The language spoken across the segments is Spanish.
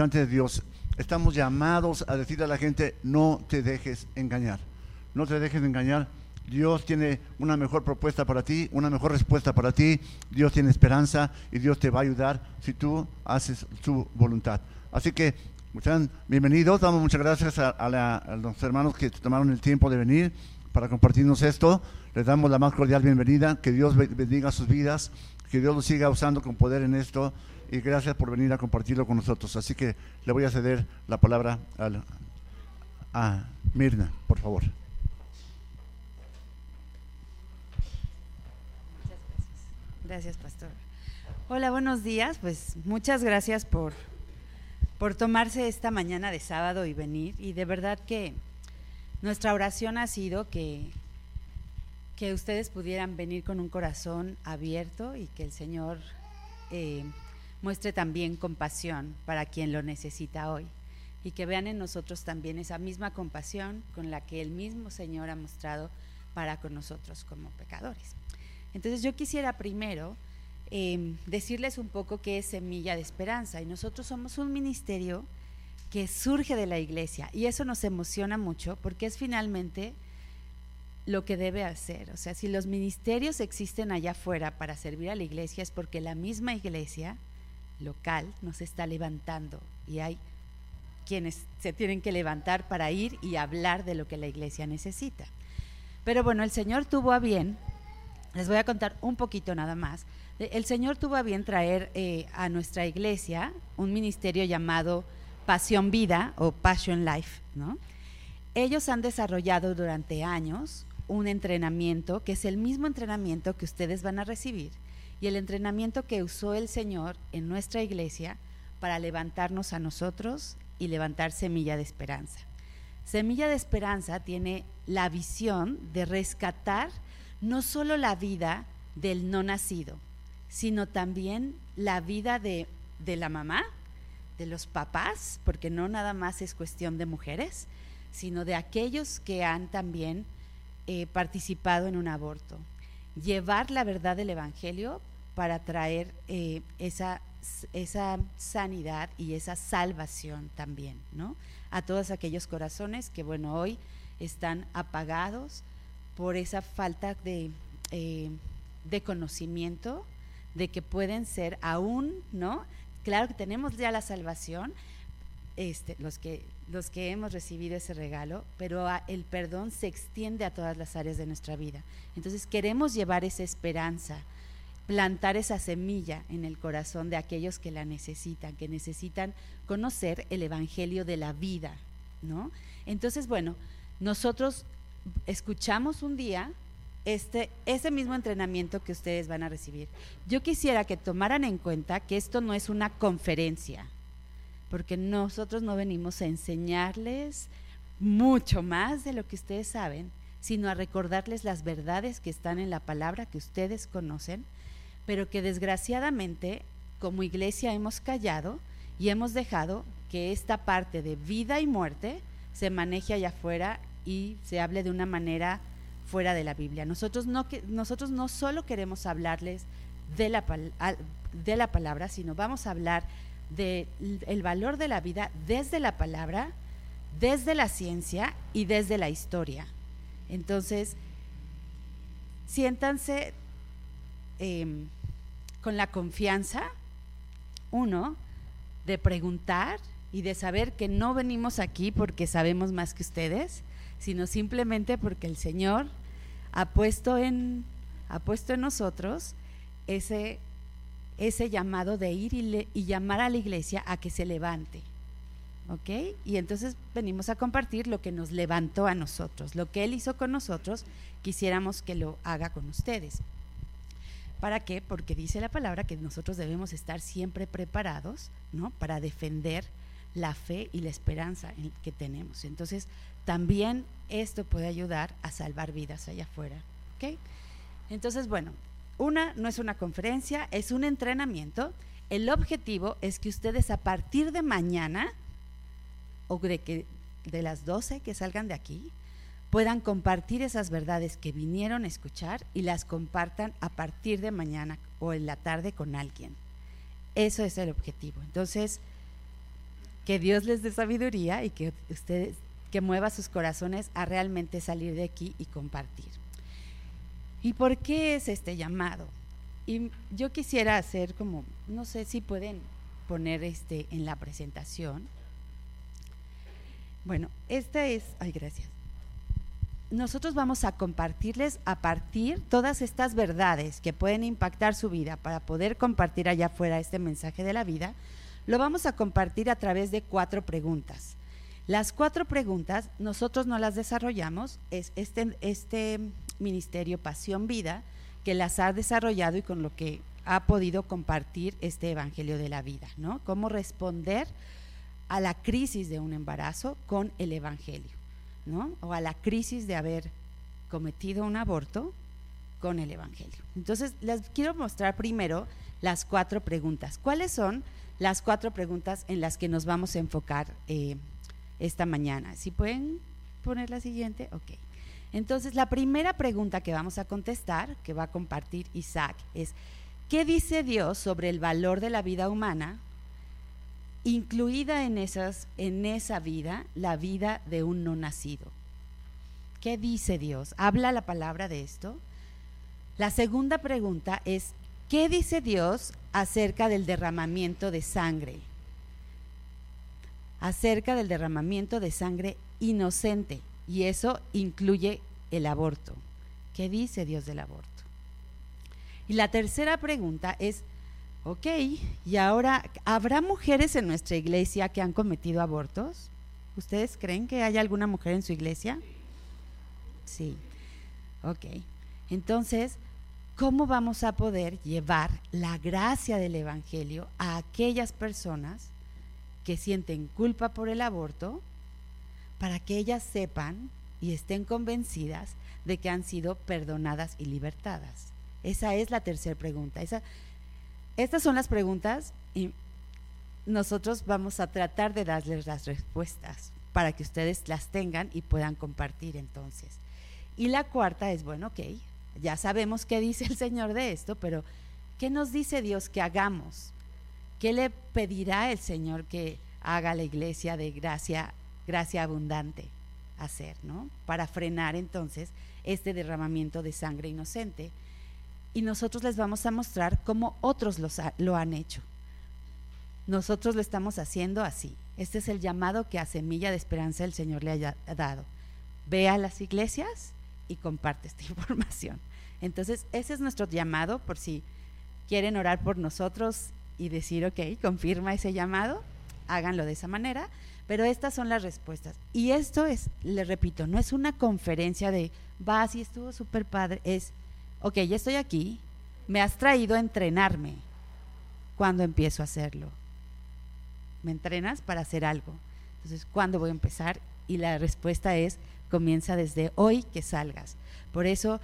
representante de Dios, estamos llamados a decirle a la gente, no te dejes engañar, no te dejes engañar. Dios tiene una mejor propuesta para ti, una mejor respuesta para ti. Dios tiene esperanza y Dios te va a ayudar si tú haces su voluntad. Así que sean bienvenidos. Damos muchas gracias a, los hermanos que tomaron el tiempo de venir para compartirnos esto. Les damos la más cordial bienvenida. Que Dios bendiga sus vidas. Que Dios los siga usando con poder en esto. Y gracias por venir a compartirlo con nosotros. Así que le voy a ceder la palabra a Mirna, por favor. Gracias, pastor. Hola, buenos días. Pues muchas gracias por, por tomarse esta mañana de sábado y venir. Y de verdad que nuestra oración ha sido que, que ustedes pudieran venir con un corazón abierto y que el Señor eh, muestre también compasión para quien lo necesita hoy. Y que vean en nosotros también esa misma compasión con la que el mismo Señor ha mostrado para con nosotros como pecadores. Entonces yo quisiera primero em, decirles un poco qué es Semilla de Esperanza. Y nosotros somos un ministerio que surge de la iglesia y eso nos emociona mucho porque es finalmente lo que debe hacer. O sea, si los ministerios existen allá afuera para servir a la iglesia es porque la misma iglesia local nos está levantando y hay quienes se tienen que levantar para ir y hablar de lo que la iglesia necesita. Pero bueno, el Señor tuvo a bien les voy a contar un poquito nada más. El Señor tuvo a bien traer eh, a nuestra iglesia un ministerio llamado Pasión Vida o Passion Life. ¿no? Ellos han desarrollado durante años un entrenamiento que es el mismo entrenamiento que ustedes van a recibir y el entrenamiento que usó el Señor en nuestra iglesia para levantarnos a nosotros y levantar Semilla de Esperanza. Semilla de Esperanza tiene la visión de rescatar no solo la vida del no nacido, sino también la vida de, la mamá, de los papás, porque no nada más es cuestión de mujeres, sino de aquellos que han también eh, participado en un aborto. Llevar la verdad del Evangelio para traer eh, esa, esa sanidad y esa salvación también, ¿no? A todos aquellos corazones que, bueno, hoy están apagados, por esa falta de, eh, de conocimiento de que pueden ser aún, ¿no? Claro que tenemos ya la salvación, este, los, que, los que hemos recibido ese regalo, pero el perdón se extiende a todas las áreas de nuestra vida. Entonces queremos llevar esa esperanza, plantar esa semilla en el corazón de aquellos que la necesitan, que necesitan conocer el Evangelio de la vida, ¿no? Entonces, bueno, nosotros escuchamos un día este, ese mismo entrenamiento que ustedes van a recibir. Yo quisiera que tomaran en cuenta que esto no es una conferencia, porque nosotros no venimos a enseñarles mucho más de lo que ustedes saben, sino a recordarles las verdades que están en la palabra que ustedes conocen, pero que desgraciadamente como iglesia hemos callado y hemos dejado que esta parte de vida y muerte se maneje allá afuera y se hable de una manera fuera de la Biblia. Nosotros no, nosotros no solo queremos hablarles de la, de la palabra, sino vamos a hablar del el valor de la vida desde la palabra, desde la ciencia y desde la historia. Entonces, siéntanse em, con la confianza, uno, de preguntar y de saber que no venimos aquí porque sabemos más que ustedes, sino simplemente porque el Señor ha puesto en, ha puesto en nosotros ese, ese llamado de ir y, y llamar a la iglesia a que se levante. ¿Ok? Y entonces venimos a compartir lo que nos levantó a nosotros, lo que Él hizo con nosotros, quisiéramos que lo haga con ustedes. ¿Para qué? Porque dice la palabra que nosotros debemos estar siempre preparados, ¿no? Para defender la fe y la esperanza que tenemos. Entonces, también esto puede ayudar a salvar vidas allá afuera. ¿ok? Entonces, bueno, una no es una conferencia, es un entrenamiento. El objetivo es que ustedes a partir de mañana, o de, que, de las 12 que salgan de aquí, puedan compartir esas verdades que vinieron a escuchar y las compartan a partir de mañana o en la tarde con alguien. Eso es el objetivo. Entonces, que Dios les dé sabiduría y que ustedes que mueva sus corazones a realmente salir de aquí y compartir. ¿Y por qué es este llamado? Y yo quisiera hacer como, no sé si pueden poner este en la presentación. Bueno, esta es, ay, gracias. Nosotros vamos a compartirles a partir todas estas verdades que pueden impactar su vida para poder compartir allá afuera este mensaje de la vida. Lo vamos a compartir a través de cuatro preguntas. Las cuatro preguntas nosotros no las desarrollamos, es este, este ministerio Pasión Vida que las ha desarrollado y con lo que ha podido compartir este Evangelio de la Vida, ¿no? Cómo responder a la crisis de un embarazo con el Evangelio, ¿no? O a la crisis de haber cometido un aborto con el Evangelio. Entonces, les quiero mostrar primero las cuatro preguntas. ¿Cuáles son las cuatro preguntas en las que nos vamos a enfocar eh, esta mañana. Si pueden poner la siguiente, ok. Entonces, la primera pregunta que vamos a contestar, que va a compartir Isaac, es, ¿qué dice Dios sobre el valor de la vida humana, incluida en, esas, en esa vida la vida de un no nacido? ¿Qué dice Dios? ¿Habla la palabra de esto? La segunda pregunta es, ¿qué dice Dios acerca del derramamiento de sangre? acerca del derramamiento de sangre inocente y eso incluye el aborto. ¿Qué dice Dios del aborto? Y la tercera pregunta es, ok, ¿y ahora habrá mujeres en nuestra iglesia que han cometido abortos? ¿Ustedes creen que hay alguna mujer en su iglesia? Sí. Ok. Entonces, ¿cómo vamos a poder llevar la gracia del Evangelio a aquellas personas que sienten culpa por el aborto para que ellas sepan y estén convencidas de que han sido perdonadas y libertadas. Esa es la tercera pregunta. Estas son las preguntas y nosotros vamos a tratar de darles las respuestas para que ustedes las tengan y puedan compartir entonces. Y la cuarta es, bueno, ok, ya sabemos qué dice el Señor de esto, pero ¿qué nos dice Dios que hagamos? ¿Qué le pedirá el Señor que haga la iglesia de gracia, gracia abundante hacer, ¿no? Para frenar entonces este derramamiento de sangre inocente. Y nosotros les vamos a mostrar cómo otros lo han hecho. Nosotros lo estamos haciendo así. Este es el llamado que a Semilla de Esperanza el Señor le haya dado. Ve a las iglesias y comparte esta información. Entonces, ese es nuestro llamado por si quieren orar por nosotros y decir, ok, confirma ese llamado, háganlo de esa manera, pero estas son las respuestas. Y esto es, le repito, no es una conferencia de, va, si estuvo súper padre, es, ok, ya estoy aquí, me has traído a entrenarme cuando empiezo a hacerlo. ¿Me entrenas para hacer algo? Entonces, ¿cuándo voy a empezar? Y la respuesta es, comienza desde hoy que salgas. Por eso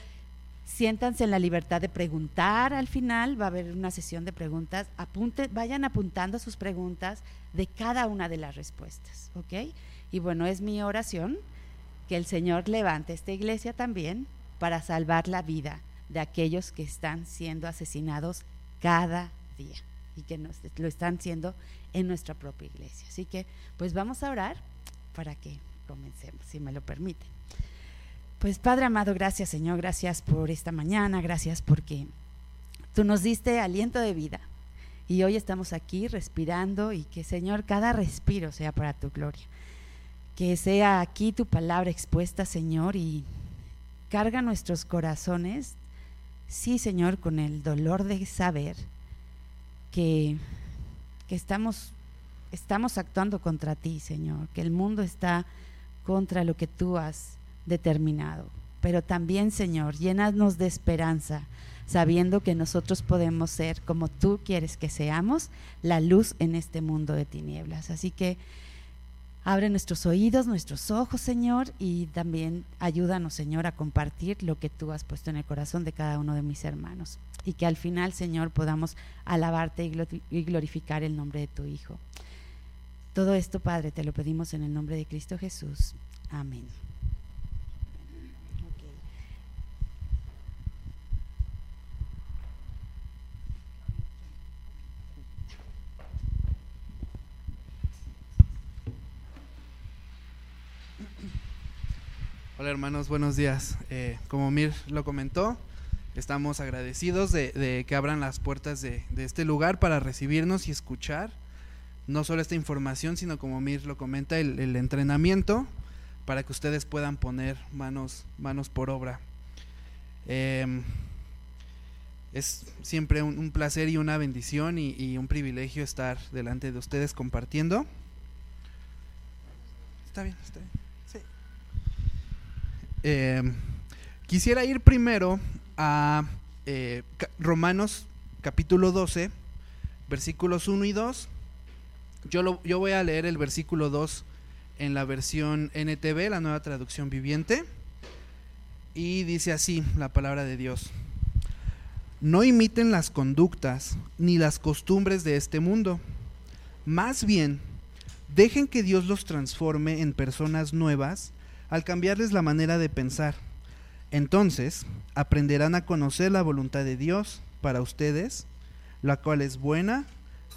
siéntanse en la libertad de preguntar al final, va a haber una sesión de preguntas, vayan apuntando sus preguntas de cada una de las respuestas, ¿ok? Y bueno, es mi oración que el Señor levante esta iglesia también para salvar la vida de aquellos que están siendo asesinados cada día y que nos, lo están siendo en nuestra propia iglesia. Así que, pues vamos a orar para que comencemos, si me lo permiten. Pues Padre amado, gracias Señor, gracias por esta mañana, gracias porque tú nos diste aliento de vida y hoy estamos aquí respirando y que Señor, cada respiro sea para tu gloria. Que sea aquí tu palabra expuesta, Señor, y carga nuestros corazones, sí, Señor, con el dolor de saber que, que estamos, estamos actuando contra ti, Señor, que el mundo está contra lo que tú has determinado. Pero también, Señor, llénanos de esperanza, sabiendo que nosotros podemos ser, como tú quieres que seamos, la luz en este mundo de tinieblas. Así que abre nuestros oídos, nuestros ojos, Señor, y también ayúdanos, Señor, a compartir lo que tú has puesto en el corazón de cada uno de mis hermanos. Y que al final, Señor, podamos alabarte y glorificar el nombre de tu Hijo. Todo esto, Padre, te lo pedimos en el nombre de Cristo Jesús. Amén. Hola hermanos, buenos días. Eh, como Mir lo comentó, estamos agradecidos de, que abran las puertas de, este lugar para recibirnos y escuchar no solo esta información, sino como Mir lo comenta, el, entrenamiento para que ustedes puedan poner manos, manos por obra. Em, es siempre un, placer y una bendición y un privilegio estar delante de ustedes compartiendo. Está bien, está bien. Eh, quisiera ir primero a eh, Romanos capítulo 12, versículos 1 y 2. Yo, yo voy a leer el versículo 2 en la versión NTV, la nueva traducción viviente. Y dice así la palabra de Dios. No imiten las conductas ni las costumbres de este mundo. Más bien, dejen que Dios los transforme en personas nuevas al cambiarles la manera de pensar. Entonces aprenderán a conocer la voluntad de Dios para ustedes, la cual es buena,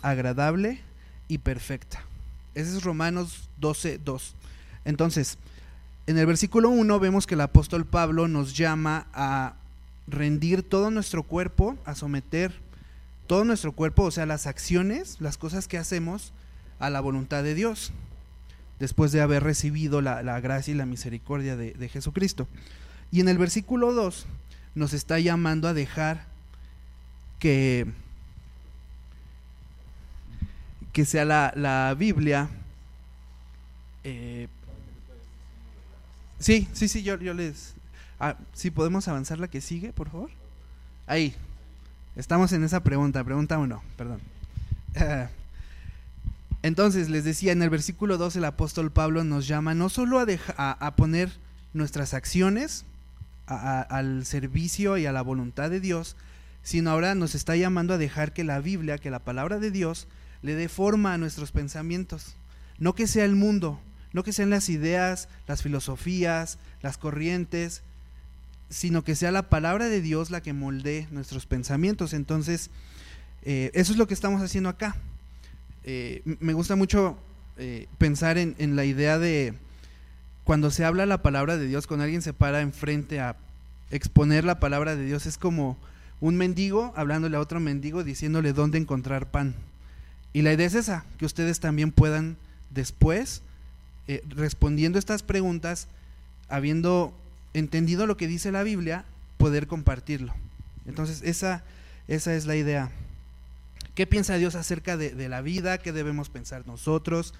agradable y perfecta. Ese es Romanos 12, 2. Entonces, en el versículo 1 vemos que el apóstol Pablo nos llama a rendir todo nuestro cuerpo, a someter todo nuestro cuerpo, o sea, las acciones, las cosas que hacemos, a la voluntad de Dios después de haber recibido la, gracia y la misericordia de, Jesucristo. Y en el versículo 2 nos está llamando a dejar que, que sea la, Biblia. Eh, sí, sí, sí, yo, yo les... Ah, si podemos avanzar la que sigue, por favor. Ahí. Estamos en esa pregunta, pregunta uno, perdón. Entonces, les decía, en el versículo 2 el apóstol Pablo nos llama no solo a, poner nuestras acciones al servicio y a la voluntad de Dios, sino ahora nos está llamando a dejar que la Biblia, que la palabra de Dios, le dé forma a nuestros pensamientos. No que sea el mundo, no que sean las ideas, las filosofías, las corrientes, sino que sea la palabra de Dios la que moldee nuestros pensamientos. Entonces, eh, eso es lo que estamos haciendo acá. Eh, me gusta mucho eh, pensar en, la idea de cuando se habla la palabra de Dios, cuando alguien se para enfrente a exponer la palabra de Dios, es como un mendigo hablándole a otro mendigo diciéndole dónde encontrar pan. Y la idea es esa, que ustedes también puedan después, eh, respondiendo estas preguntas, habiendo entendido lo que dice la Biblia, poder compartirlo. Entonces, esa, esa es la idea. ¿Qué piensa Dios acerca de, la vida? ¿Qué debemos pensar nosotros?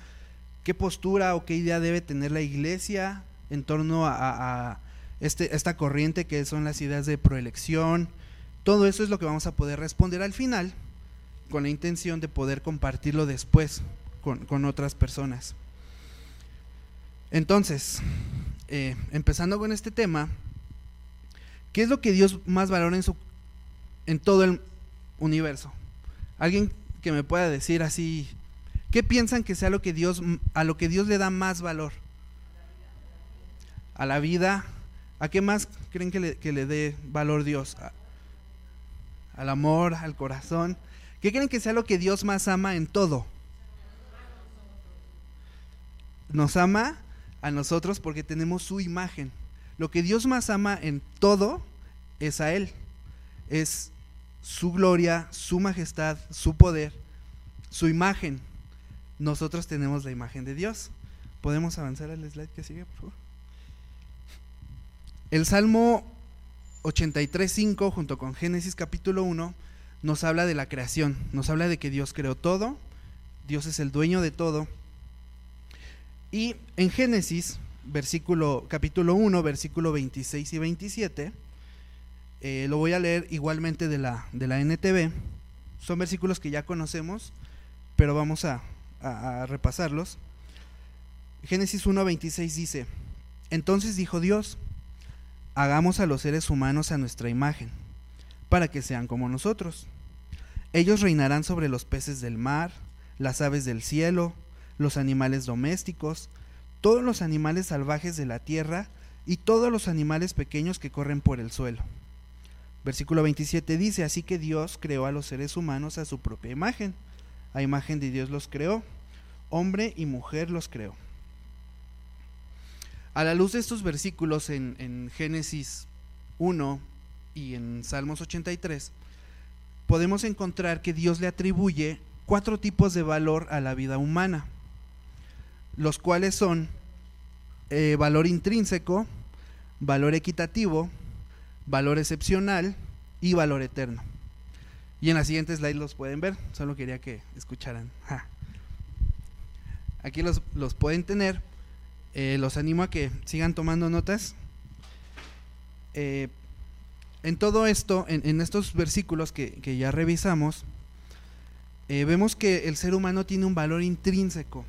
¿Qué postura o qué idea debe tener la iglesia en torno a, este, esta corriente que son las ideas de proelección? Todo eso es lo que vamos a poder responder al final con la intención de poder compartirlo después con, otras personas. Entonces, eh, empezando con este tema, ¿qué es lo que Dios más valora en, en todo el universo? Alguien que me pueda decir así, ¿qué piensan que sea lo que Dios, a lo que Dios le da más valor? A la vida. ¿A qué más creen que le, dé valor Dios? al amor, al corazón. ¿Qué creen que sea lo que Dios más ama en todo? Nos ama a nosotros porque tenemos su imagen. Lo que Dios más ama en todo es a Él. Es su gloria, su majestad, su poder, su imagen. Nosotros tenemos la imagen de Dios. ¿Podemos avanzar al slide que sigue, por favor? El Salmo 83.5 junto con Génesis capítulo 1 nos habla de la creación, nos habla de que Dios creó todo, Dios es el dueño de todo. Y en Génesis, versículo capítulo 1, versículo 26 y 27, eh, lo voy a leer igualmente de la, de la NTV. Son versículos que ya conocemos, pero vamos a, repasarlos. Génesis 1.26 dice, entonces dijo Dios, hagamos a los seres humanos a nuestra imagen, para que sean como nosotros. Ellos reinarán sobre los peces del mar, las aves del cielo, los animales domésticos, todos los animales salvajes de la tierra y todos los animales pequeños que corren por el suelo. Versículo 27 dice, así que Dios creó a los seres humanos a su propia imagen. A imagen de Dios los creó, hombre y mujer los creó. A la luz de estos versículos en, en Génesis 1 y en Salmos 83, podemos encontrar que Dios le atribuye cuatro tipos de valor a la vida humana, los cuales son eh, valor intrínseco, valor equitativo, valor excepcional y valor eterno. Y en la siguiente slide los pueden ver, solo quería que escucharan. Aquí los, los, pueden tener, eh, los animo a que sigan tomando notas. Eh, en todo esto, en, estos versículos que, ya revisamos, eh, vemos que el ser humano tiene un valor intrínseco.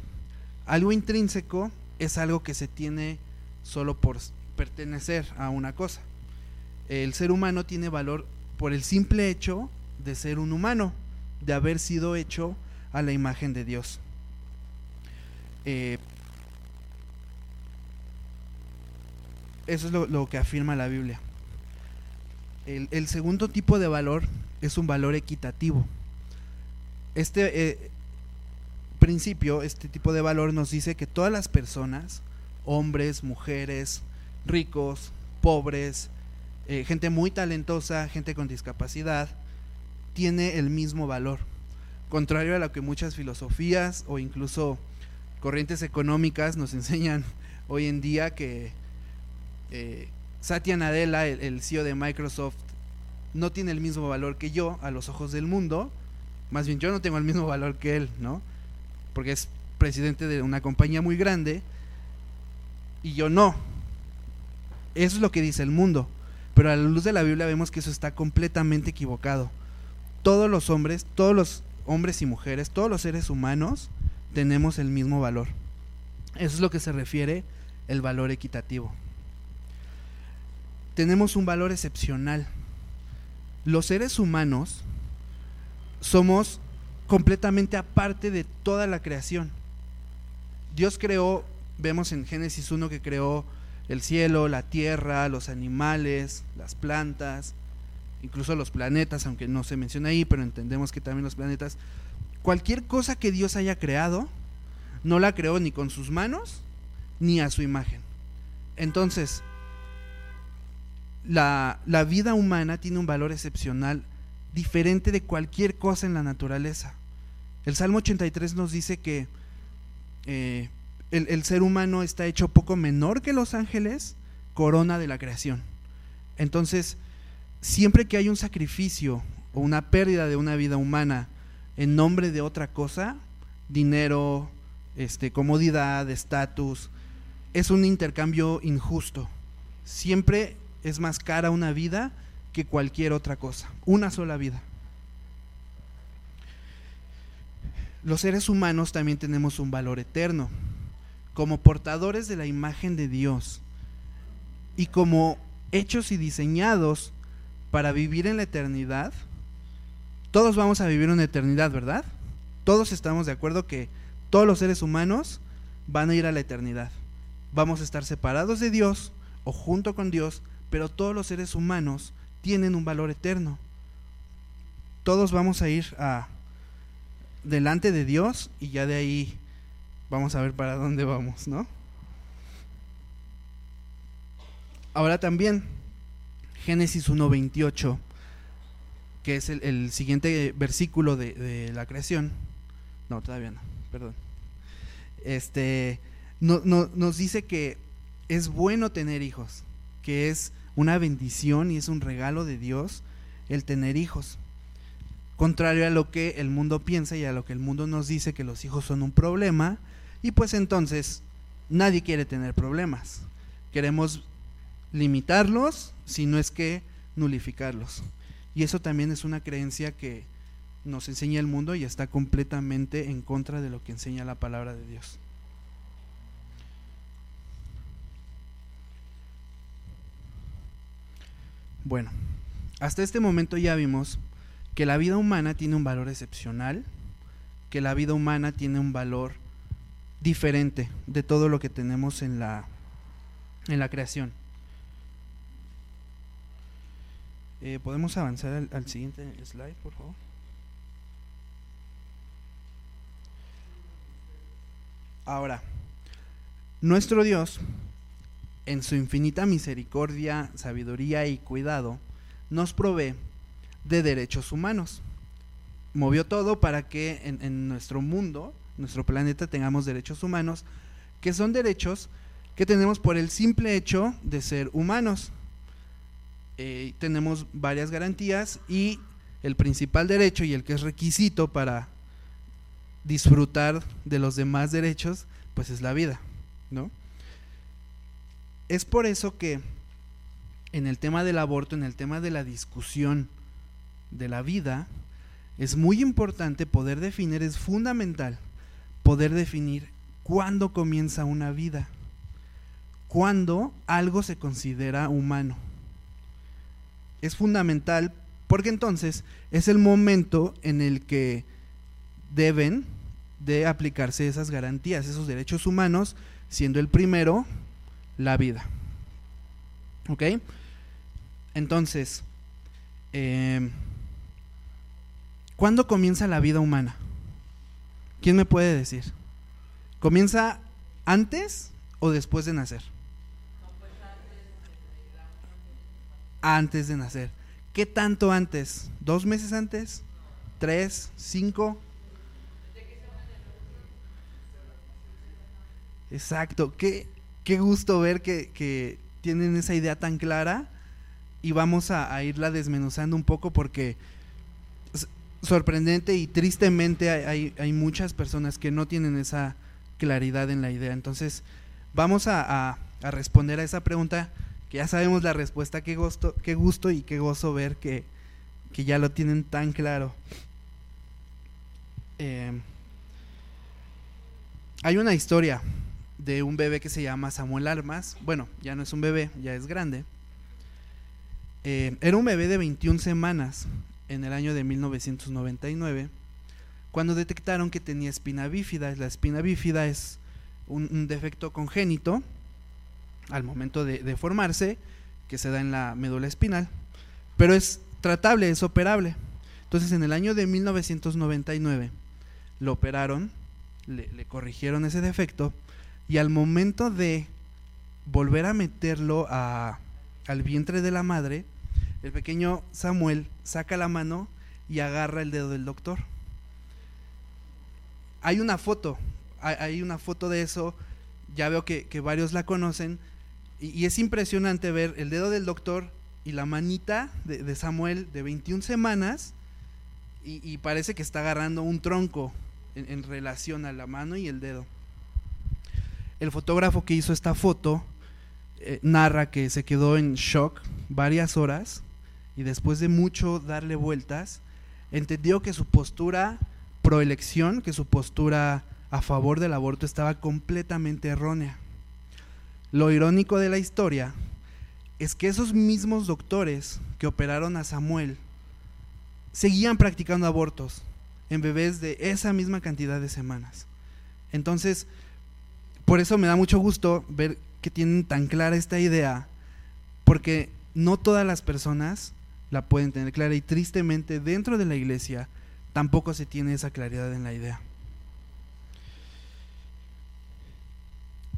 Algo intrínseco es algo que se tiene solo por pertenecer a una cosa. El ser humano tiene valor por el simple hecho de ser un humano, de haber sido hecho a la imagen de Dios. Eh, eso es lo que afirma la Biblia. El, segundo tipo de valor es un valor equitativo. Este eh, principio, este tipo de valor nos dice que todas las personas, hombres, mujeres, ricos, pobres, eh, gente muy talentosa, gente con discapacidad, tiene el mismo valor. Contrario a lo que muchas filosofías o incluso corrientes económicas nos enseñan hoy en día que eh, Satya Nadella, el, CEO de Microsoft, no tiene el mismo valor que yo a los ojos del mundo. Más bien yo no tengo el mismo valor que él, ¿no? Porque es presidente de una compañía muy grande y yo no. Eso es lo que dice el mundo. Pero a la luz de la Biblia vemos que eso está completamente equivocado. Todos los hombres, todos los hombres y mujeres, todos los seres humanos tenemos el mismo valor. Eso es lo que se refiere el valor equitativo tenemos un valor excepcional. Los seres humanos somos completamente aparte de toda la creación. Dios creó, vemos en Génesis 1 que creó el cielo, la tierra, los animales, las plantas, incluso los planetas, aunque no se menciona ahí, pero entendemos que también los planetas. Cualquier cosa que Dios haya creado, no la creó ni con sus manos ni a su imagen. Entonces, la, vida humana tiene un valor excepcional diferente de cualquier cosa en la naturaleza. El Salmo 83 nos dice que eh, el, ser humano está hecho poco menor que los ángeles, corona de la creación. Entonces, siempre que hay un sacrificio o una pérdida de una vida humana en nombre de otra cosa, dinero, este, comodidad, estatus, es un intercambio injusto. Siempre es más cara una vida que cualquier otra cosa. Una sola vida. Los seres humanos también tenemos un valor eterno. Como portadores de la imagen de Dios y como hechos y diseñados para vivir en la eternidad, todos vamos a vivir una eternidad, ¿verdad? Todos estamos de acuerdo que todos los seres humanos van a ir a la eternidad. Vamos a estar separados de Dios o junto con Dios pero todos los seres humanos tienen un valor eterno. Todos vamos a ir a delante de Dios y ya de ahí vamos a ver para dónde vamos, ¿no? Ahora también, Génesis 1.28, que es el, siguiente versículo de, la creación. No, todavía no, perdón. Este, no, nos dice que es bueno tener hijos, que es una bendición y es un regalo de Dios el tener hijos. Contrario a lo que el mundo piensa y a lo que el mundo nos dice que los hijos son un problema, y pues entonces nadie quiere tener problemas. Queremos limitarlos, si no es que nulificarlos. Y eso también es una creencia que nos enseña el mundo y está completamente en contra de lo que enseña la palabra de Dios. Bueno, hasta este momento ya vimos que la vida humana tiene un valor excepcional, que la vida humana tiene un valor diferente de todo lo que tenemos en la, en la creación. Eh, ¿Podemos avanzar al, al siguiente slide, por favor? Ahora, nuestro Dios en su infinita misericordia, sabiduría y cuidado, nos provee de derechos humanos. Movió todo para que en, nuestro mundo, nuestro planeta, tengamos derechos humanos, que son derechos que tenemos por el simple hecho de ser humanos. Eh, tenemos varias garantías y el principal derecho y el que es requisito para disfrutar de los demás derechos, pues es la vida, ¿no? Es por eso que en el tema del aborto, en el tema de la discusión de la vida, es muy importante poder definir, es fundamental poder definir cuándo comienza una vida, cuándo algo se considera humano. Es fundamental porque entonces es el momento en el que deben de aplicarse esas garantías, esos derechos humanos, siendo el primero la vida. ¿Ok? Entonces, eh, ¿cuándo comienza la vida humana? ¿Quién me puede decir? ¿Comienza antes o después de nacer? Antes de nacer. ¿Qué tanto antes? ¿Dos meses antes? ¿Tres? ¿Cinco? Exacto. Qué, qué gusto ver que, tienen esa idea tan clara y vamos a, irla desmenuzando un poco porque sorprendente y tristemente hay, hay, muchas personas que no tienen esa claridad en la idea. Entonces vamos a, a responder a esa pregunta que ya sabemos la respuesta, qué gusto, qué gusto y qué gozo ver que, ya lo tienen tan claro. Em, hay una historia de un bebé que se llama Samuel Armas. Bueno, ya no es un bebé, ya es grande. Em, era un bebé de 21 semanas en el año de 1999 cuando detectaron que tenía espina bífida. La espina bífida es un defecto congénito al momento de, formarse, que se da en la médula espinal, pero es tratable, es operable. Entonces en el año de 1999 lo operaron, le, corrigieron ese defecto y al momento de volver a meterlo al vientre de la madre, el pequeño Samuel saca la mano y agarra el dedo del doctor. Hay una foto, hay, una foto de eso, ya veo que varios la conocen, y, es impresionante ver el dedo del doctor y la manita de, Samuel de 21 semanas y, parece que está agarrando un tronco en, relación a la mano y el dedo. El fotógrafo que hizo esta foto eh, narra que se quedó en shock varias horas y después de mucho darle vueltas, entendió que su postura proelección, que su postura a favor del aborto estaba completamente errónea. Lo irónico de la historia es que esos mismos doctores que operaron a Samuel seguían practicando abortos en bebés de esa misma cantidad de semanas. Entonces, por eso me da mucho gusto ver que tienen tan clara esta idea, porque no todas las personas la pueden tener clara y tristemente dentro de la iglesia tampoco se tiene esa claridad en la idea.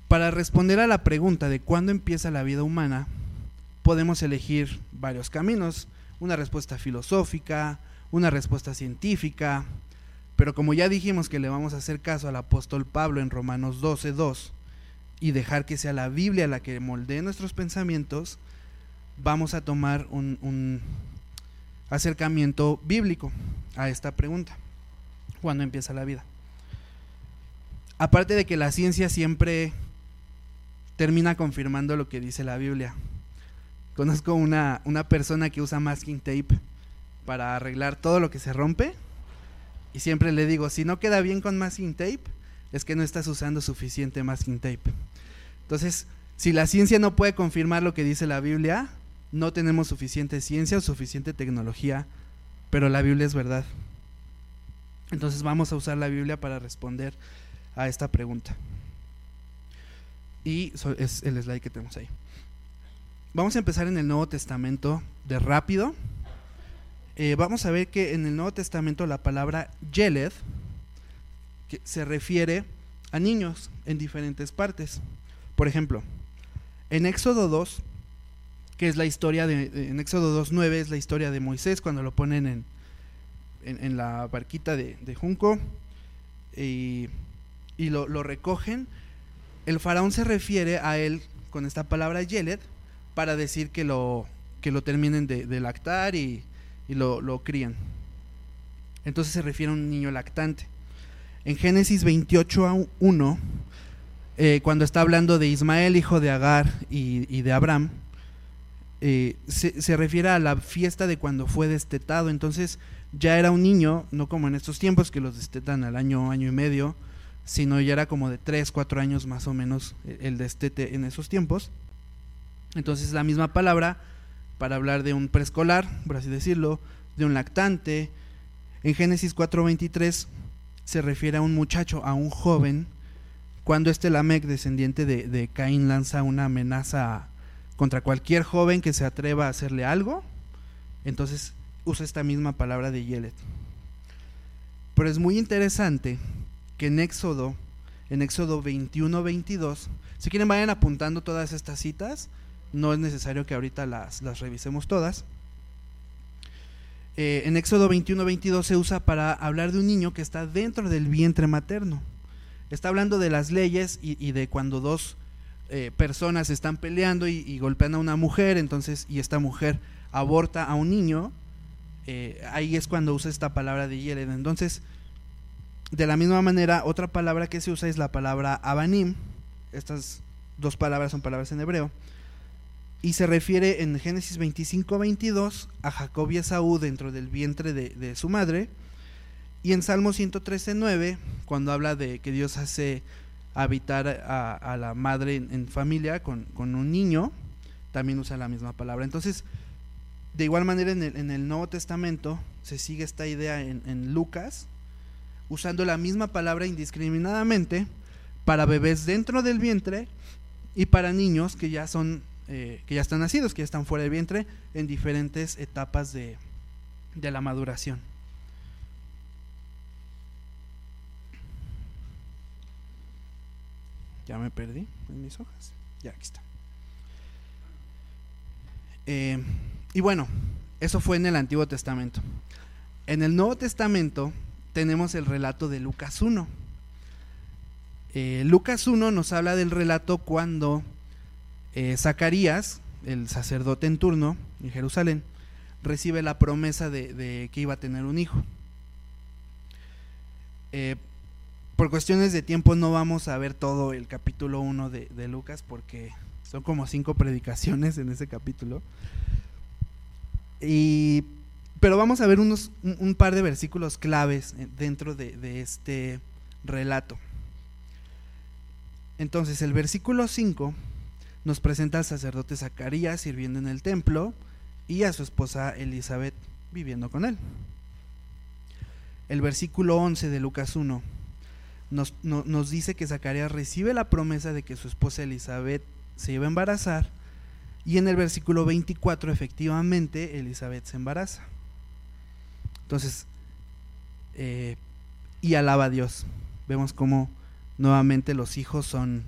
Para responder a la pregunta de cuándo empieza la vida humana, podemos elegir varios caminos, una respuesta filosófica, una respuesta científica, pero como ya dijimos que le vamos a hacer caso al apóstol Pablo en Romanos 12.2 y dejar que sea la Biblia la que moldee nuestros pensamientos, vamos a tomar un, acercamiento bíblico a esta pregunta. ¿Cuándo empieza la vida? Aparte de que la ciencia siempre termina confirmando lo que dice la Biblia. Conozco una, una persona que usa masking tape para arreglar todo lo que se rompe y siempre le digo, si no queda bien con masking tape, es que no estás usando suficiente masking tape. Entonces, si la ciencia no puede confirmar lo que dice la Biblia, no tenemos suficiente ciencia o suficiente tecnología, pero la Biblia es verdad. Entonces vamos a usar la Biblia para responder a esta pregunta. Y es el slide que tenemos ahí. Vamos a empezar en el Nuevo Testamento de rápido. Eh, vamos a ver que en el Nuevo Testamento la palabra Yeled se refiere a niños en diferentes partes. Por ejemplo, En Éxodo 2, que es la historia de, en Éxodo 2.9 es la historia de Moisés cuando lo ponen en, en, la barquita de, Junco y, y lo, lo, recogen, el faraón se refiere a él con esta palabra Yeled para decir que lo, que lo terminen de, lactar y, y lo, lo, crían. Entonces se refiere a un niño lactante. En Génesis 28 a 1, eh, cuando está hablando de Ismael, hijo de Agar y, de Abraham, eh, se, se, refiere a la fiesta de cuando fue destetado. Entonces ya era un niño, no como en estos tiempos que los destetan al año, año y medio, sino ya era como de 3, 4 años más o menos el destete en esos tiempos. Entonces la misma palabra para hablar de un preescolar, por así decirlo, de un lactante. En Génesis 4:23 se refiere a un muchacho, a un joven, cuando este Lamec, descendiente de, Caín, lanza una amenaza contra cualquier joven que se atreva a hacerle algo, entonces usa esta misma palabra de Yelet. Pero es muy interesante que en Éxodo, en Éxodo 21-22, si quieren vayan apuntando todas estas citas, no es necesario que ahorita las, revisemos todas. Eh, en Éxodo 21-22 se usa para hablar de un niño que está dentro del vientre materno. Está hablando de las leyes y, de cuando dos eh, personas están peleando y, golpean a una mujer, entonces, y esta mujer aborta a un niño, eh, ahí es cuando usa esta palabra de Yeled. Entonces, de la misma manera, otra palabra que se usa es la palabra abanim. Estas dos palabras son palabras en hebreo y se refiere en Génesis 25, 22 a Jacob y Esaú dentro del vientre de, su madre. Y en Salmo 113, 9, cuando habla de que Dios hace habitar a, la madre en, familia con, un niño, también usa la misma palabra. Entonces, de igual manera en el, Nuevo Testamento se sigue esta idea en, en Lucas, usando la misma palabra indiscriminadamente para bebés dentro del vientre y para niños que ya son eh, que ya están nacidos, que ya están fuera del vientre, en diferentes etapas de la maduración. Ya me perdí en mis hojas. Ya, aquí está. Eh, y bueno, eso fue en el Antiguo Testamento. En el Nuevo Testamento tenemos el relato de Lucas 1. Eh, Lucas 1 nos habla del relato cuando eh, Zacarías, el sacerdote en turno en Jerusalén, recibe la promesa de, que iba a tener un hijo. Por cuestiones de tiempo no vamos a ver todo el capítulo 1 de, Lucas porque son como cinco predicaciones en ese capítulo. Y, pero vamos a ver unos, un, par de versículos claves dentro de, de este relato. Entonces, el versículo 5 nos presenta al sacerdote Zacarías sirviendo en el templo y a su esposa Elizabeth viviendo con él. El versículo 11 de Lucas 1 nos, nos dice que Zacarías recibe la promesa de que su esposa Elizabeth se iba a embarazar y en el versículo 24 efectivamente Elizabeth se embaraza. Entonces, eh, y alaba a Dios. Vemos cómo nuevamente los hijos son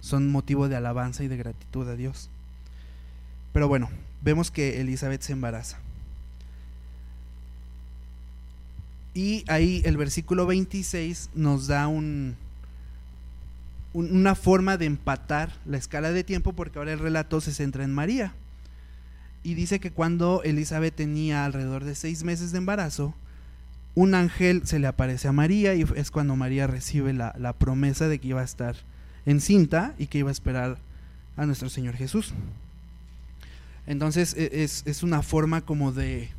son motivo de alabanza y de gratitud a Dios. Pero bueno, vemos que Elizabeth se embaraza. Y ahí el versículo 26 nos da un, una forma de empatar la escala de tiempo porque ahora el relato se centra en María. Y dice que cuando Elizabeth tenía alrededor de seis meses de embarazo, un ángel se le aparece a María y es cuando María recibe la, la promesa de que iba a estar encinta y que iba a esperar a nuestro Señor Jesús. Entonces e, es, una forma como de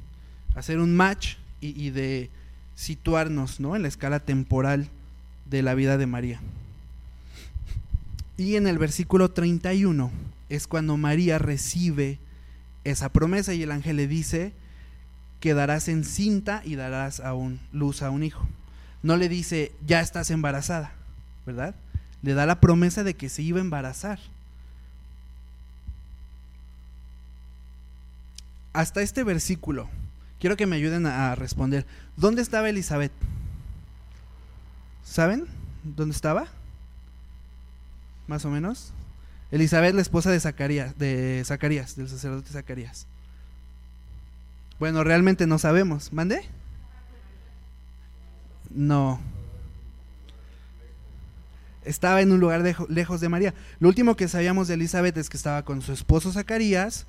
hacer un match y, de situarnos ¿no? en la escala temporal de la vida de María. Y en el versículo 31 es cuando María recibe esa promesa y el ángel le dice, quedarás encinta y darás a un, luz a un hijo. No le dice, ya estás embarazada, ¿verdad? le da la promesa de que se iba a embarazar. Hasta este versículo, quiero que me ayuden a responder. ¿Dónde estaba Elizabeth? ¿Saben dónde estaba? Más o menos. Elizabeth, la esposa de Zacarías, de Zacarías, del sacerdote Zacarías. Bueno, realmente no sabemos. ¿Mande? No. Estaba en un lugar lejos de María. Lo último que sabíamos de Elizabeth es que estaba con su esposo Zacarías.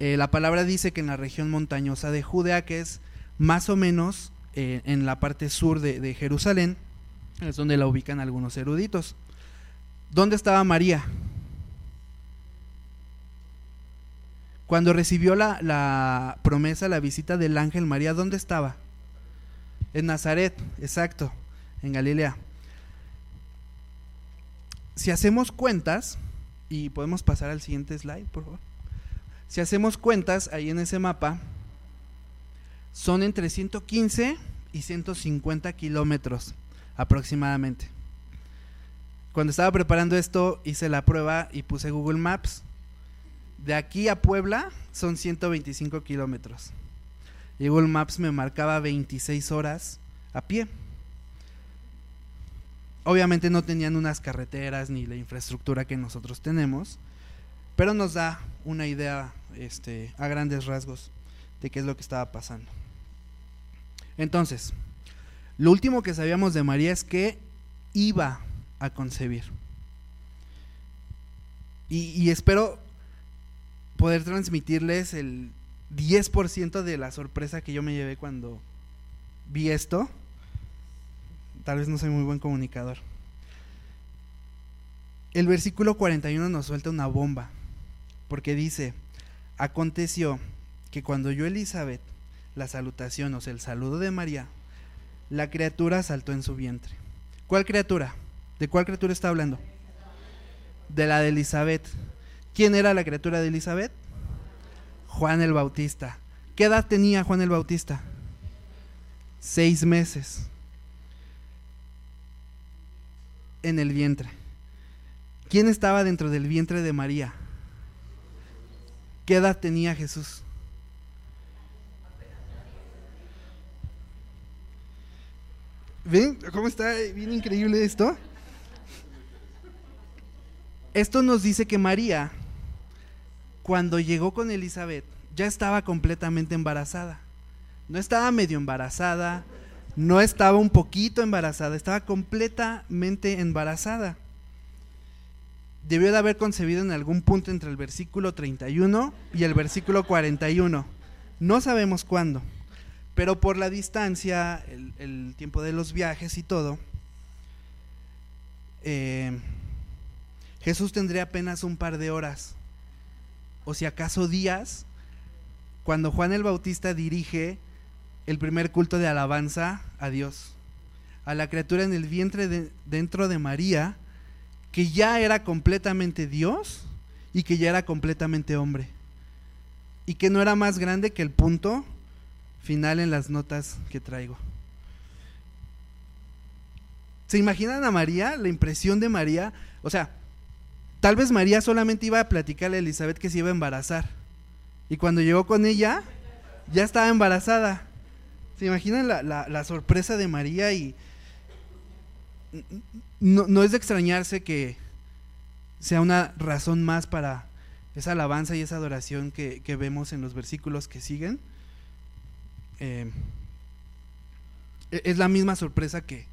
Eh, la palabra dice que en la región montañosa de Judea, que es más o menos eh, en la parte sur de Jerusalén, es donde la ubican algunos eruditos. ¿Dónde estaba María? Cuando recibió la, promesa, la visita del ángel María, ¿dónde estaba? En Nazaret, exacto, en Galilea. Si hacemos cuentas, y podemos pasar al siguiente slide, por favor. Si hacemos cuentas ahí en ese mapa, son entre 115 y 150 kilómetros aproximadamente. Cuando estaba preparando esto, hice la prueba y puse Google Maps. De aquí a Puebla son 125 kilómetros. Y Google Maps me marcaba 26 horas a pie. Obviamente no tenían unas carreteras ni la infraestructura que nosotros tenemos, pero nos da una idea este, a grandes rasgos de qué es lo que estaba pasando. Entonces, lo último que sabíamos de María es que iba a concebir. Y, espero poder transmitirles el 10% de la sorpresa que yo me llevé cuando vi esto. Tal vez no soy muy buen comunicador. El versículo 41 nos suelta una bomba, porque dice, aconteció que cuando yo Elizabeth, la salutación, o sea, el saludo de María, la criatura saltó en su vientre. ¿Cuál criatura? ¿De cuál criatura está hablando? De la de Elizabeth. ¿Quién era la criatura de Elizabeth? Juan el Bautista. ¿Qué edad tenía Juan el Bautista? Seis meses. En el vientre. ¿Quién estaba dentro del vientre de María? ¿Qué edad tenía Jesús? ¿Ven cómo está bien increíble esto? Esto nos dice que María, cuando llegó con Elizabeth, ya estaba completamente embarazada. No estaba medio embarazada, no estaba un poquito embarazada, estaba completamente embarazada. Debió de haber concebido en algún punto entre el versículo 31 y el versículo 41. No sabemos cuándo. Pero por la distancia, el, tiempo de los viajes y todo, eh, Jesús tendría apenas un par de horas, o si acaso días, cuando Juan el Bautista dirige el primer culto de alabanza a Dios, a la criatura en el vientre de, dentro de María, que ya era completamente Dios y que ya era completamente hombre, y que no era más grande que el punto final en las notas que traigo. ¿Se imaginan a María? La impresión de María. O sea, tal vez María solamente iba a platicarle a Elizabeth que se iba a embarazar. Y cuando llegó con ella, ya estaba embarazada. ¿Se imaginan la, sorpresa de María? Y no, es de extrañarse que sea una razón más para esa alabanza y esa adoración que vemos en los versículos que siguen. Eh, e-, es la misma sorpresa que,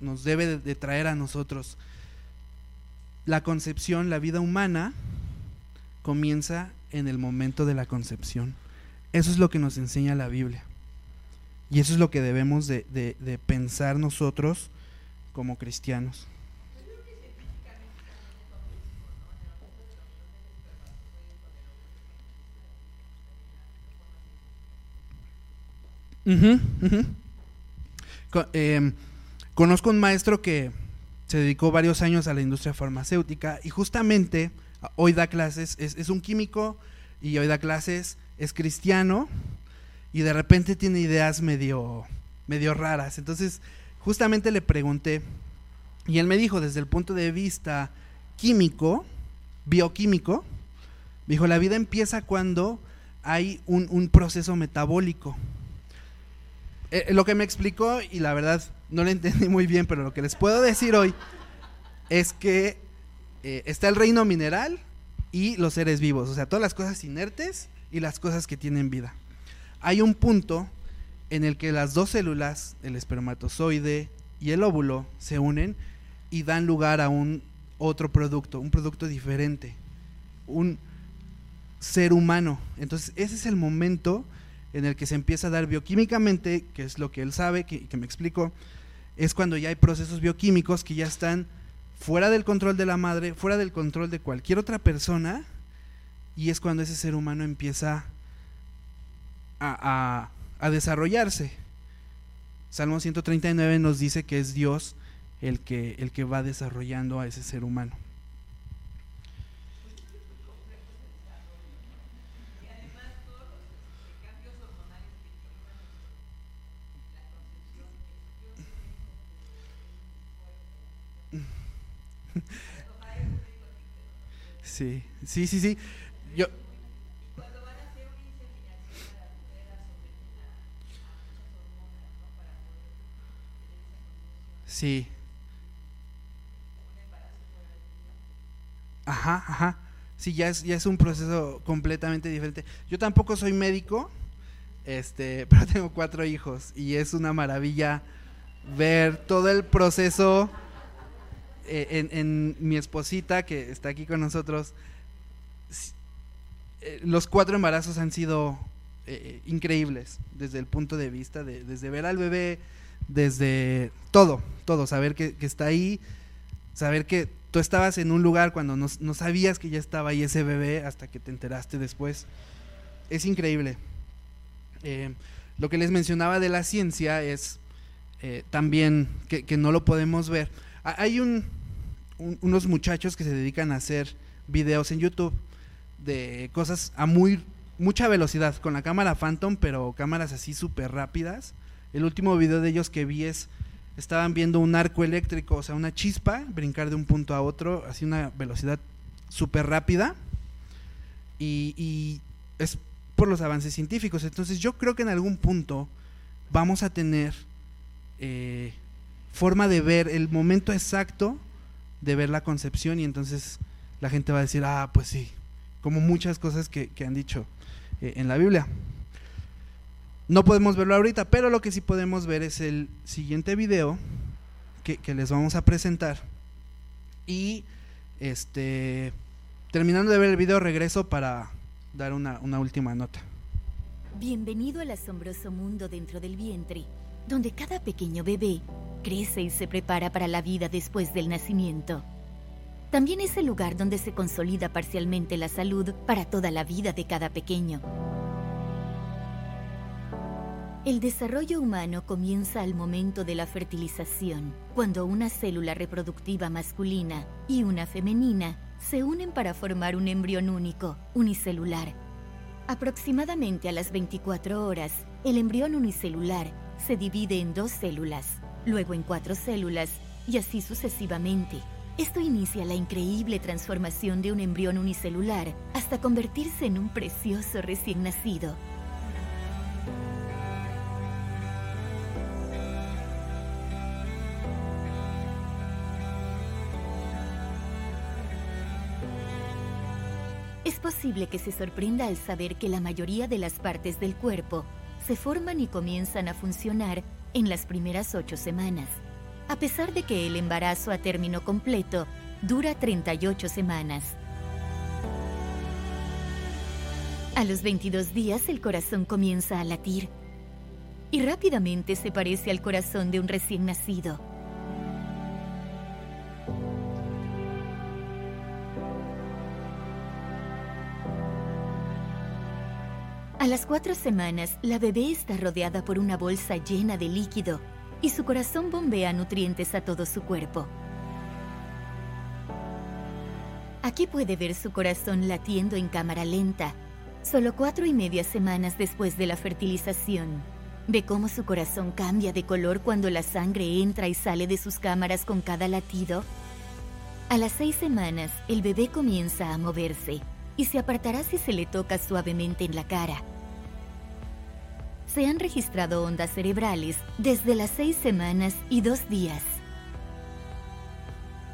nos debe de, traer a nosotros. La concepción, la vida humana, comienza en el momento de la concepción. Eso es lo que nos enseña la Biblia. Y eso es lo que debemos de, de pensar nosotros como cristianos. Em, conozco un maestro que se dedicó varios años a la industria farmacéutica y justamente hoy da clases, es, un químico y hoy da clases, es cristiano y de repente tiene ideas medio, medio raras. Entonces, justamente le pregunté y él me dijo desde el punto de vista químico, bioquímico, dijo, la vida empieza cuando hay un proceso metabólico. Eh, lo que me explicó, y la verdad no lo entendí muy bien, pero lo que les puedo decir hoy es que eh, está el reino mineral y los seres vivos, o sea, todas las cosas inertes y las cosas que tienen vida. Hay un punto en el que las dos células, el espermatozoide y el óvulo, se unen y dan lugar a un otro producto, un producto diferente, un ser humano. Entonces, ese es el momento en el que se empieza a dar bioquímicamente, que es lo que él sabe, que, me explico, es cuando ya hay procesos bioquímicos que ya están fuera del control de la madre, fuera del control de cualquier otra persona, y es cuando ese ser humano empieza a, desarrollarse. Salmo 139 nos dice que es Dios el que, el que va desarrollando a ese ser humano. Sí, sí, sí, sí. Yo. Sí. Ajá, ajá. Sí, ya es, ya es un proceso completamente diferente. Yo tampoco soy médico, este, pero tengo cuatro hijos y es una maravilla ver todo el proceso eh, en, mi esposita que está aquí con nosotros, eh, los cuatro embarazos han sido eh, increíbles desde el punto de vista de desde ver al bebé, desde todo, todo, saber que, está ahí, saber que tú estabas en un lugar cuando no, no, sabías que ya estaba ahí ese bebé hasta que te enteraste después. Es increíble. lo que les mencionaba de la ciencia es también que, que no lo podemos ver hay un, unos muchachos que se dedican a hacer videos en YouTube de cosas a muy mucha velocidad con la cámara Phantom, pero cámaras así súper rápidas. El último video de ellos que vi es estaban viendo un arco eléctrico, o sea, una chispa brincar de un punto a otro, así una velocidad súper rápida. Y, es por los avances científicos. Entonces yo creo que en algún punto vamos a tener eh, forma de ver el momento exacto de ver la concepción y entonces la gente va a decir, ah, pues sí, como muchas cosas que, han dicho eh, en la Biblia. No podemos verlo ahorita, pero lo que sí podemos ver es el siguiente video que, les vamos a presentar. Y este terminando de ver el video regreso para dar una, una última nota. Bienvenido al asombroso mundo dentro del vientre donde cada pequeño bebé crece y se prepara para la vida después del nacimiento. También es el lugar donde se consolida parcialmente la salud para toda la vida de cada pequeño. El desarrollo humano comienza al momento de la fertilización, cuando una célula reproductiva masculina y una femenina se unen para formar un embrión único, unicelular. Aproximadamente a las 24 horas, el embrión unicelular se divide en dos células, luego en cuatro células y así sucesivamente. Esto inicia la increíble transformación de un embrión unicelular hasta convertirse en un precioso recién nacido. Posible que se sorprenda al saber que la mayoría de las partes del cuerpo se forman y comienzan a funcionar en las primeras ocho semanas, a pesar de que el embarazo a término completo dura 38 semanas. A los 22 días el corazón comienza a latir y rápidamente se parece al corazón de un recién nacido. A las cuatro semanas, la bebé está rodeada por una bolsa llena de líquido y su corazón bombea nutrientes a todo su cuerpo. Aquí puede ver su corazón latiendo en cámara lenta, solo cuatro y media semanas después de la fertilización. Ve cómo su corazón cambia de color cuando la sangre entra y sale de sus cámaras con cada latido. A las seis semanas, el bebé comienza a moverse y se apartará si se le toca suavemente en la cara se han registrado ondas cerebrales desde las seis semanas y dos días.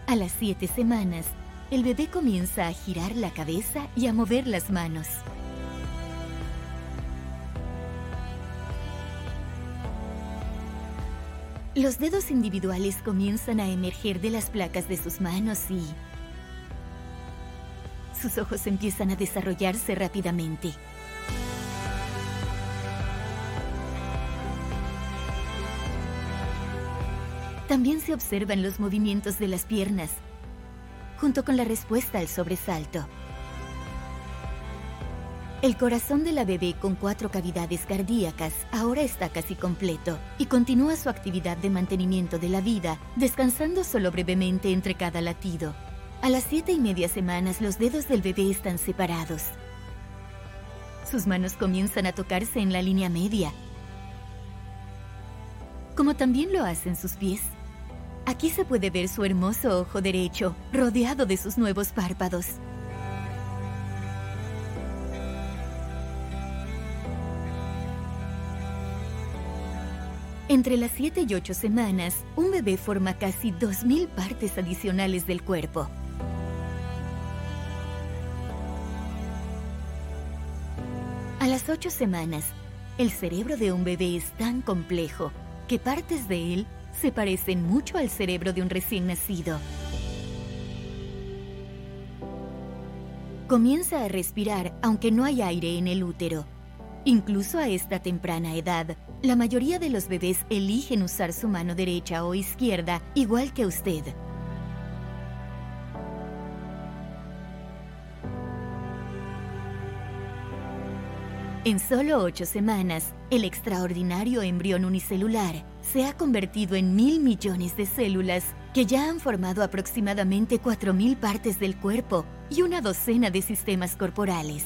A las siete semanas, el bebé comienza a girar la cabeza y a mover las manos. Los dedos individuales comienzan a emerger de las placas de sus manos y sus ojos empiezan a desarrollarse rápidamente. También se observan los movimientos de las piernas, junto con la respuesta al sobresalto. El corazón de la bebé con cuatro cavidades cardíacas ahora está casi completo y continúa su actividad de mantenimiento de la vida, descansando solo brevemente entre cada latido. A las siete y media semanas los dedos del bebé están separados. Sus manos comienzan a tocarse en la línea media, como también lo hacen sus pies. Aquí se puede ver su hermoso ojo derecho, rodeado de sus nuevos párpados. Entre las 7 y 8 semanas, un bebé forma casi 2.000 partes adicionales del cuerpo. A las 8 semanas, el cerebro de un bebé es tan complejo que partes de él se parecen mucho al cerebro de un recién nacido. Comienza a respirar aunque no hay aire en el útero. Incluso a esta temprana edad, la mayoría de los bebés eligen usar su mano derecha o izquierda igual que usted. En solo ocho semanas, el extraordinario embrión unicelular se ha convertido en mil millones de células que ya han formado aproximadamente cuatro mil partes del cuerpo y una docena de sistemas corporales.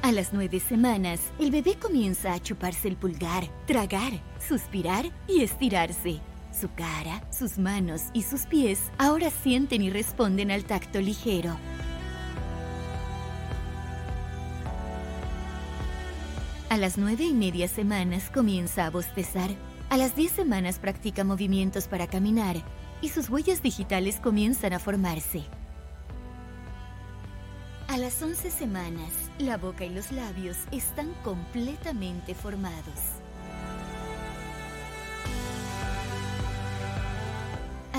A las nueve semanas, el bebé comienza a chuparse el pulgar, tragar, suspirar y estirarse. Su cara, sus manos y sus pies ahora sienten y responden al tacto ligero. A las nueve y media semanas comienza a bostezar. A las diez semanas practica movimientos para caminar y sus huellas digitales comienzan a formarse. A las 11 semanas, la boca y los labios están completamente formados.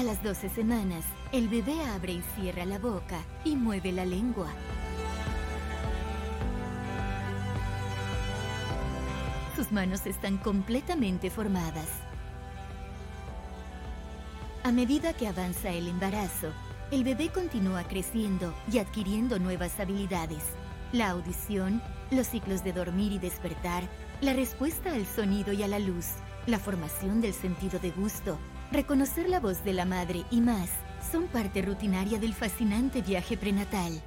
Las 12 semanas, el bebé abre y cierra la boca y mueve la lengua. Sus manos están completamente formadas. A medida que avanza el embarazo, el bebé continúa creciendo y adquiriendo nuevas habilidades. La audición, los ciclos de dormir y despertar, la respuesta al sonido y a la luz, la formación del sentido de gusto, reconocer la voz de la madre y más son parte rutinaria del fascinante viaje prenatal.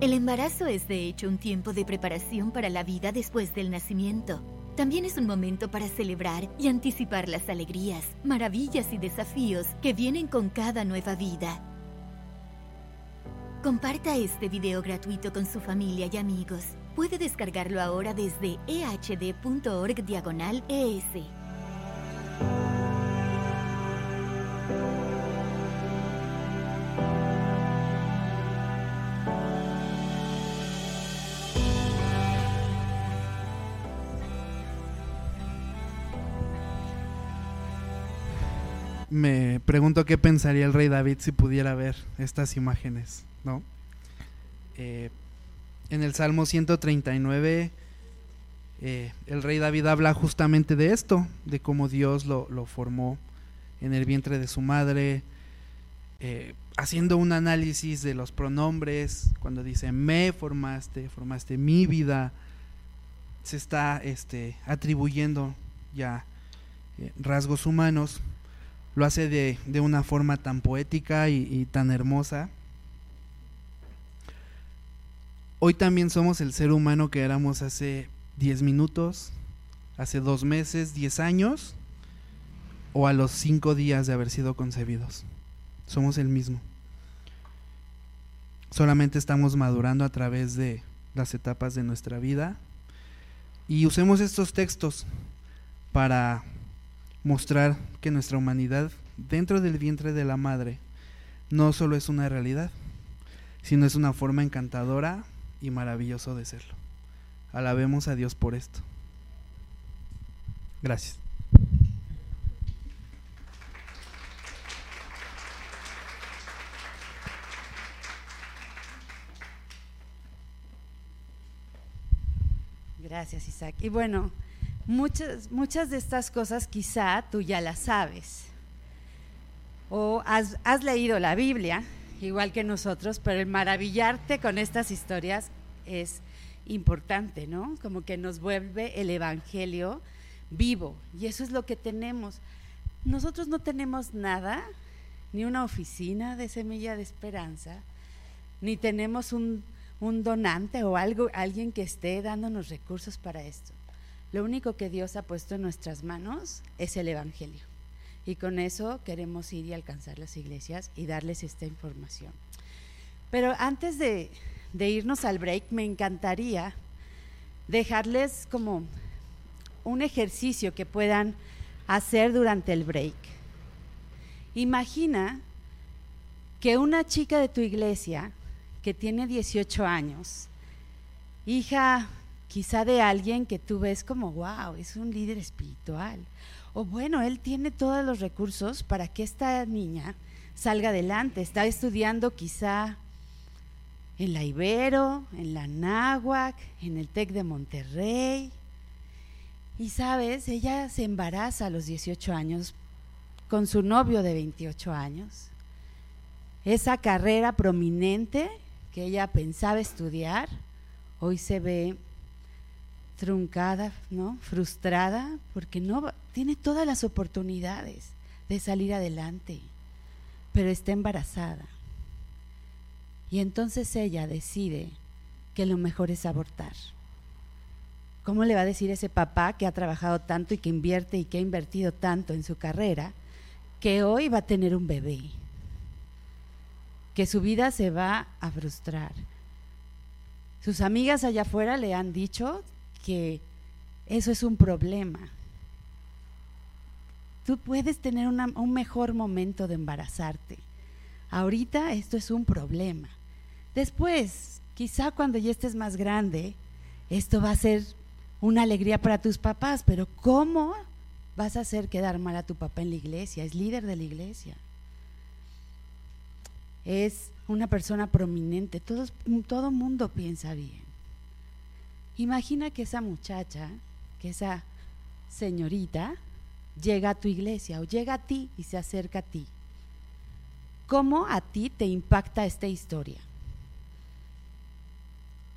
El embarazo es de hecho un tiempo de preparación para la vida después del nacimiento. También es un momento para celebrar y anticipar las alegrías, maravillas y desafíos que vienen con cada nueva vida. Comparta este video gratuito con su familia y amigos. Puede descargarlo ahora desde ehd.org diagonal ES. Me pregunto qué pensaría el rey David si pudiera ver estas imágenes, ¿no? Eh, en el Salmo 139, eh, el rey David habla justamente de esto, de cómo Dios lo, formó en el vientre de su madre, eh, haciendo un análisis de los pronombres, cuando dice me formaste, formaste mi vida, se está este, atribuyendo ya rasgos humanos lo hace de, una forma tan poética y, tan hermosa. Hoy también somos el ser humano que éramos hace 10 minutos, hace dos meses, 10 años, o a los 5 días de haber sido concebidos. Somos el mismo. Solamente estamos madurando a través de las etapas de nuestra vida Y usemos estos textos para mostrar que nuestra humanidad dentro del vientre de la madre no solo es una realidad, sino es una forma encantadora y maravilloso de serlo. Alabemos a Dios por esto. Gracias. Gracias, Isaac. Y bueno, muchas, muchas de estas cosas quizá tú ya las sabes. O has, has leído la Biblia, igual que nosotros, pero el maravillarte con estas historias es importante, ¿no? Como que nos vuelve el Evangelio vivo. Y eso es lo que tenemos. Nosotros no tenemos nada, ni una oficina de semilla de esperanza, ni tenemos un, donante o algo, alguien que esté dándonos recursos para esto. Lo único que Dios ha puesto en nuestras manos es el Evangelio. Y con eso queremos ir y alcanzar las iglesias y darles esta información. Pero antes de, irnos al break, me encantaría dejarles como un ejercicio que puedan hacer durante el break. Imagina que una chica de tu iglesia que tiene 18 años, hija quizá de alguien que tú ves como, wow, es un líder espiritual, o bueno, él tiene todos los recursos para que esta niña salga adelante, está estudiando quizá en la Ibero, en la Náhuac, en el TEC de Monterrey. Y sabes, ella se embaraza a los 18 años con su novio de 28 años. Esa carrera prominente que ella pensaba estudiar, hoy se ve truncada, ¿no? Frustrada, porque no tiene todas las oportunidades de salir adelante, pero está embarazada. Y entonces ella decide que lo mejor es abortar. ¿Cómo le va a decir ese papá que ha trabajado tanto y que invierte y que ha invertido tanto en su carrera que hoy va a tener un bebé? Que su vida se va a frustrar. Sus amigas allá afuera le han dicho que eso es un problema. Tú puedes tener un mejor momento de embarazarte. Ahorita esto es un problema. Después, quizá cuando ya estés más grande, esto va a ser una alegría para tus papás, pero ¿cómo vas a hacer quedar mal a tu papá en la iglesia? Es líder de la iglesia. Es una persona prominente, todo, todo mundo piensa bien. Imagina que esa muchacha, que esa señorita, llega a tu iglesia o llega a ti y se acerca a ti. ¿Cómo a ti te impacta esta historia?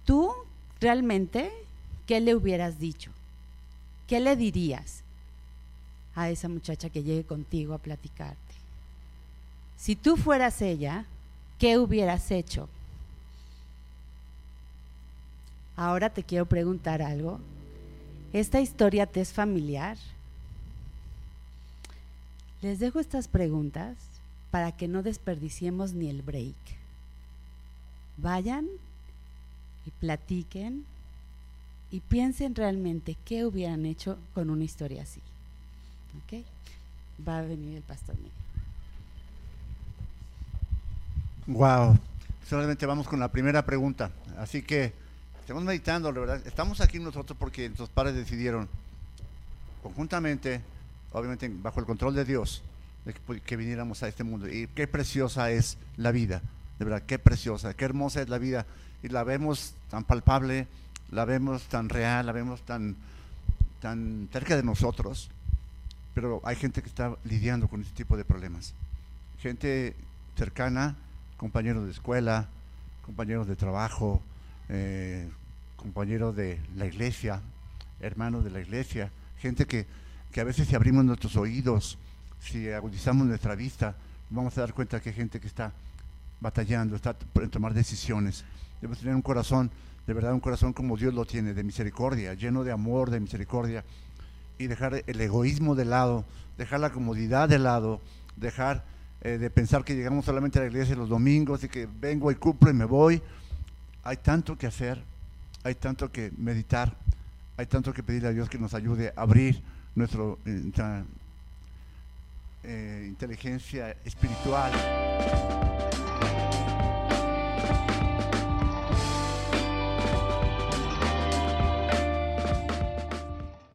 Tú realmente, ¿qué le hubieras dicho? ¿Qué le dirías a esa muchacha que llegue contigo a platicarte? Si tú fueras ella, ¿qué hubieras hecho? Ahora te quiero preguntar algo. ¿Esta historia te es familiar? Les dejo estas preguntas para que no desperdiciemos ni el break. Vayan y platiquen y piensen realmente qué hubieran hecho con una historia así. ¿Ok? Va a venir el pastor Miguel. Wow. Solamente vamos con la primera pregunta. Así que estamos meditando, la verdad. Estamos aquí nosotros porque nuestros padres decidieron conjuntamente, obviamente bajo el control de Dios, de que, que, viniéramos a este mundo. Y qué preciosa es la vida, de verdad, qué preciosa, qué hermosa es la vida y la vemos tan palpable, la vemos tan real, la vemos tan, tan cerca de nosotros, pero hay gente que está lidiando con este tipo de problemas. Gente cercana, compañeros de escuela, compañeros de trabajo, eh, compañeros de la iglesia, hermanos de la iglesia, gente que, que a veces si abrimos nuestros oídos, si agudizamos nuestra vista, vamos a dar cuenta que hay gente que está batallando, está por tomar decisiones. Debemos tener un corazón, de verdad un corazón como Dios lo tiene, de misericordia, lleno de amor, de misericordia, y dejar el egoísmo de lado, dejar la comodidad de lado, dejar eh, de pensar que llegamos solamente a la iglesia los domingos y que vengo y cumplo y me voy. Hay tanto que hacer, hay tanto que meditar, Hay tanto que pedirle a Dios que nos ayude a abrir nuestra eh, inteligencia espiritual.